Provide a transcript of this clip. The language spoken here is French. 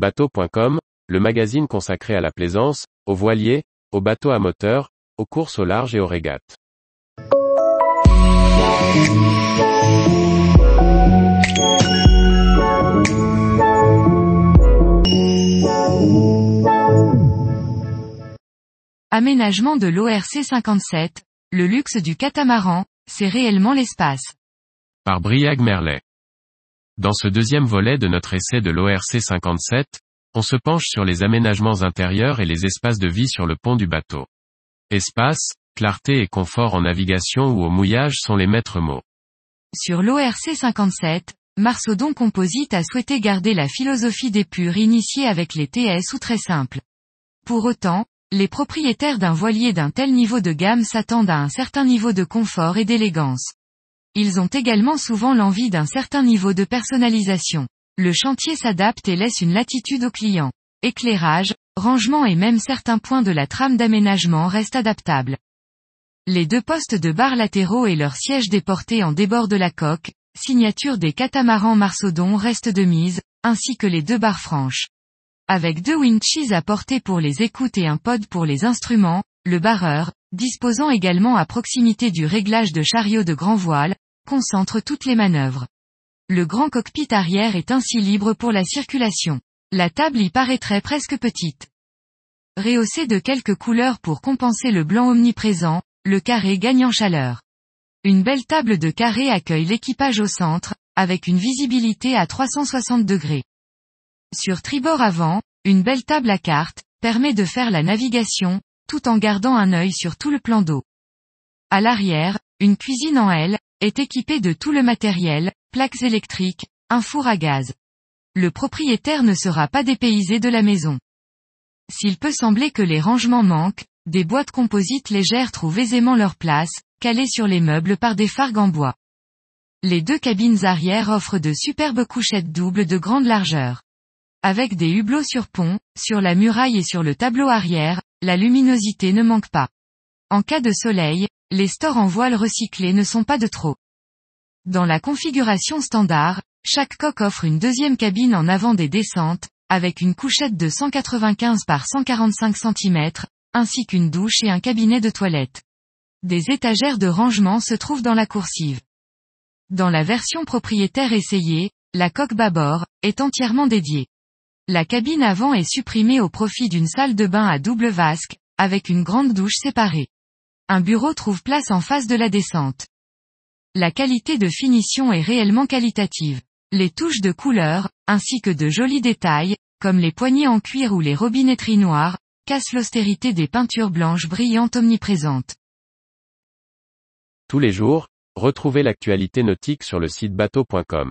Bateau.com, le magazine consacré à la plaisance, aux voiliers, aux bateaux à moteur, aux courses au large et aux régates. Aménagement de l'ORC 57, le luxe du catamaran, c'est réellement l'espace. Par Briag Merlet. Dans ce deuxième volet de notre essai de l'ORC 57, on se penche sur les aménagements intérieurs et les espaces de vie sur le pont du bateau. Espace, clarté et confort en navigation ou au mouillage sont les maîtres mots. Sur l'ORC 57, Marsaudon Composite a souhaité garder la philosophie d'épure initiée avec les TS ou très simple. Pour autant, les propriétaires d'un voilier d'un tel niveau de gamme s'attendent à un certain niveau de confort et d'élégance. Ils ont également souvent l'envie d'un certain niveau de personnalisation. Le chantier s'adapte et laisse une latitude au client. Éclairage, rangement et même certains points de la trame d'aménagement restent adaptables. Les deux postes de barres latéraux et leur siège déporté en débord de la coque, signature des catamarans Marsaudon restent de mise, ainsi que les deux barres franches. Avec deux winches à portée pour les écoutes et un pod pour les instruments, le barreur, disposant également à proximité du réglage de chariot de grand voile, concentre toutes les manœuvres. Le grand cockpit arrière est ainsi libre pour la circulation. La table y paraîtrait presque petite. Rehaussé de quelques couleurs pour compenser le blanc omniprésent, le carré gagne en chaleur. Une belle table de carré accueille l'équipage au centre, avec une visibilité à 360 degrés. Sur tribord avant, une belle table à cartes, permet de faire la navigation, tout en gardant un œil sur tout le plan d'eau. À l'arrière, une cuisine en L, est équipée de tout le matériel, plaques électriques, un four à gaz. Le propriétaire ne sera pas dépaysé de la maison. S'il peut sembler que les rangements manquent, des boîtes composites légères trouvent aisément leur place, calées sur les meubles par des fargues en bois. Les deux cabines arrière offrent de superbes couchettes doubles de grande largeur. Avec des hublots sur pont, sur la muraille et sur le tableau arrière, la luminosité ne manque pas. En cas de soleil, les stores en voile recyclés ne sont pas de trop. Dans la configuration standard, chaque coque offre une deuxième cabine en avant des descentes, avec une couchette de 195 par 145 cm, ainsi qu'une douche et un cabinet de toilette. Des étagères de rangement se trouvent dans la coursive. Dans la version propriétaire essayée, la coque bâbord, est entièrement dédiée. La cabine avant est supprimée au profit d'une salle de bain à double vasque, avec une grande douche séparée. Un bureau trouve place en face de la descente. La qualité de finition est réellement qualitative. Les touches de couleur, ainsi que de jolis détails, comme les poignées en cuir ou les robinetteries noires, cassent l'austérité des peintures blanches brillantes omniprésentes. Tous les jours, retrouvez l'actualité nautique sur le site bateau.com.